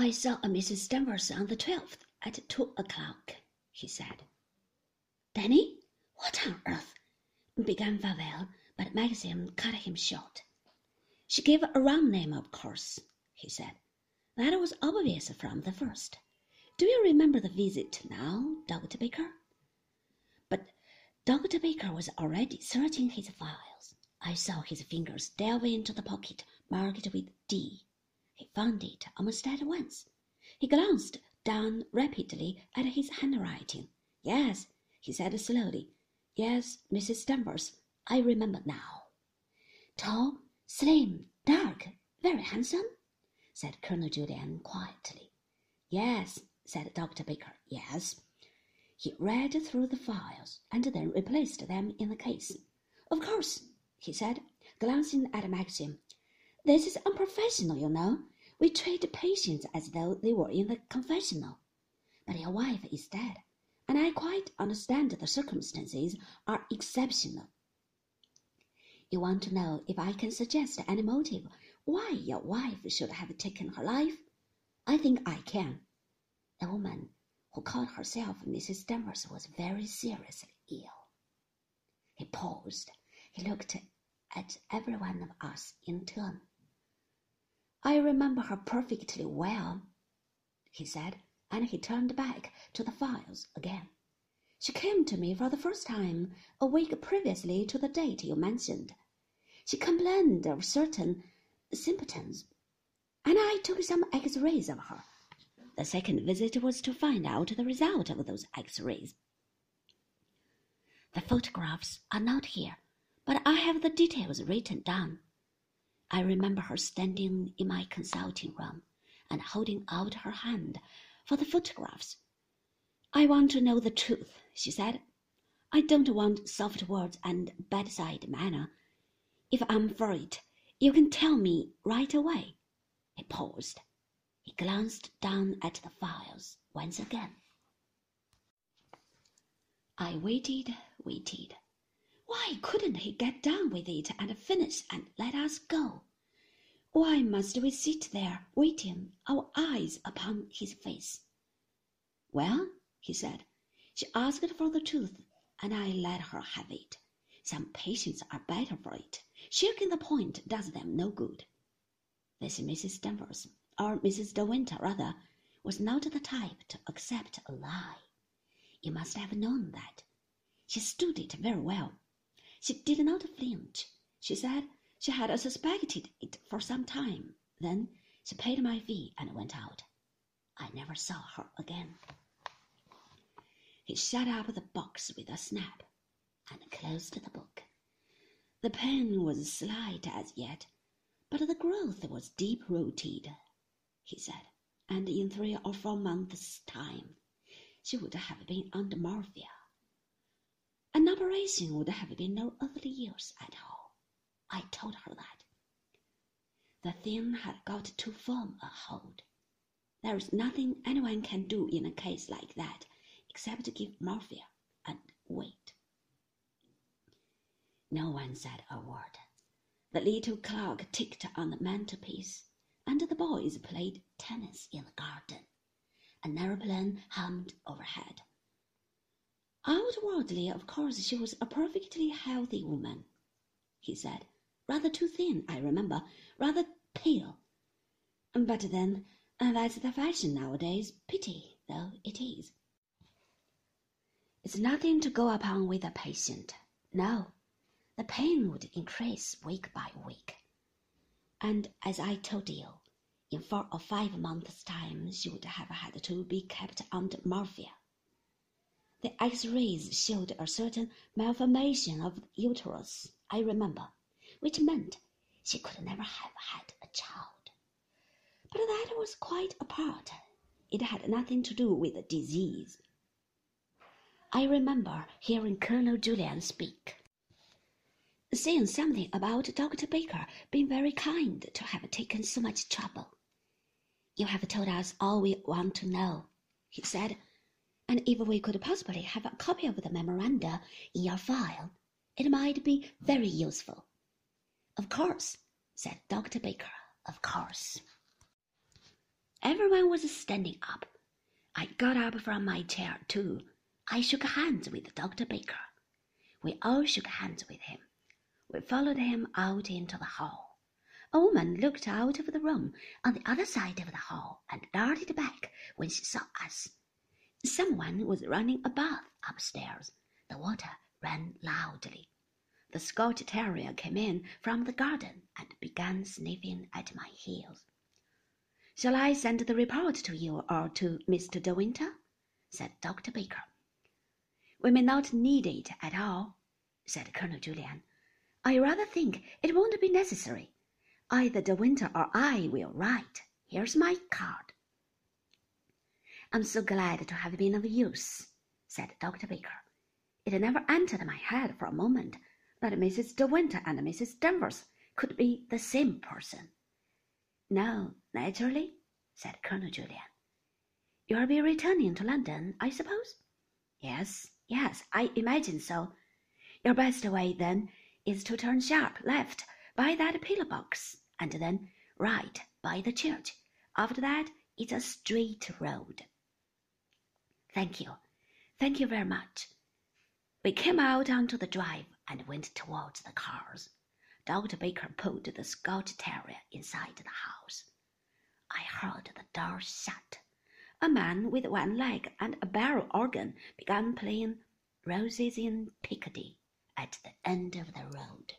I saw a Mrs. Danvers on the 12th at two o'clock, he said. Danny, what on earth? began Favell, but Maxim cut him short. She gave a wrong name, of course, he said. That was obvious from the first. Do you remember the visit now, Dr. Baker? But Dr. Baker was already searching his files. I saw his fingers delve into the pocket marked with D. He found it almost at once. He glanced down rapidly at his handwriting. Yes, he said slowly. Yes, Mrs. Danvers, I remember now. Tall, slim, dark, very handsome? said Colonel Julyan quietly. Yes, said Dr. Baker. Yes. He read through the files and then replaced them in the case. Of course, he said, glancing at Maxim. This is unprofessional, you know. We treat patients as though they were in the confessional. But your wife is dead, and I quite understand the circumstances are exceptional. You want to know if I can suggest any motive why your wife should have taken her life? I think I can. The woman who called herself Mrs. Danvers was very seriously ill. He paused. He looked at every one of us in turn. I remember her perfectly well, he said, and he turned back to the files again. She came to me for the first time a week previously to the date you mentioned. She complained of certain symptoms, and I took some x-rays of her. The second visit was to find out the result of those x-rays. The photographs are not here, but I have the details written down. I remember her standing in my consulting room and holding out her hand for the photographs. I want to know the truth, she said. I don't want soft words and bedside manner. If I'm for it, you can tell me right away. He paused. He glanced down at the files once again. I waited, waited. Why couldn't he get done with it and finish and let us go? Why must we sit there waiting, our eyes upon his face? Well, he said, she asked for the truth, and I let her have it. Some patients are better for it. Shirking the point does them no good. This Mrs. Danvers, or Mrs. De Winter rather, was not the type to accept a lie. You must have known that. She stood it very well. She did not flinch. She said she had suspected it for some time. Then she paid my fee and went out. I never saw her again. He shut up the box with a snap and closed the book. The pen was slight as yet, but the growth was deep rooted, he said, and in three or four months' time she would have been under morphia. An operation would have been no earthly use at all. I told her that. The thing had got too firm a hold. There is nothing anyone can do in a case like that except to give morphia and wait. No one said a word. The little clock ticked on the mantelpiece, and the boys played tennis in the garden. An aeroplane hummed overhead. Outwardly, of course, she was a perfectly healthy woman, he said. Rather too thin, I remember, rather pale. But then, uh, that's the fashion nowadays. Pity, though it is. It's nothing to go upon with a patient. No, the pain would increase week by week. And as I told you, in four or five months' time she would have had to be kept under morphia. The x-rays showed a certain malformation of the uterus, I remember, which meant she could never have had a child. But that was quite apart. It had nothing to do with the disease. I remember hearing Colonel Julyan speak saying something about Dr. Baker being very kind to have taken so much trouble. You have told us all we want to know, he said, and if we could possibly have a copy of the memoranda in your file, it might be very useful. Of course, said Dr. Baker, of course. Everyone was standing up. I got up from my chair, too. I shook hands with Dr. Baker. We all shook hands with him. We followed him out into the hall. A woman looked out of the room on the other side of the hall and darted back when she saw us. Someone was running a bath upstairs. The water ran loudly. The Scotch terrier came in from the garden and began sniffing at my heels. Shall I send the report to you or to Mr. De Winter? said Dr. Baker. We may not need it at all, said Colonel Julyan. I rather think it won't be necessary. Either De Winter or I will write. Here's my card. I'm so glad to have been of use, said Dr. Baker. It never entered my head for a moment that Mrs. De Winter and Mrs. Danvers could be the same person. No, naturally, said Colonel Julyan. You'll be returning to London, I suppose? Yes, yes, I imagine so. Your best way, then, is to turn sharp left by that pillar box, and then right by the church. After that, it's a straight road. Thank you. Thank you very much. We came out onto the drive and went towards the cars. Dr. Baker pulled the Scotch Terrier inside the house. I heard the door shut. A man with one leg and a barrel organ began playing Roses in Picardy at the end of the road.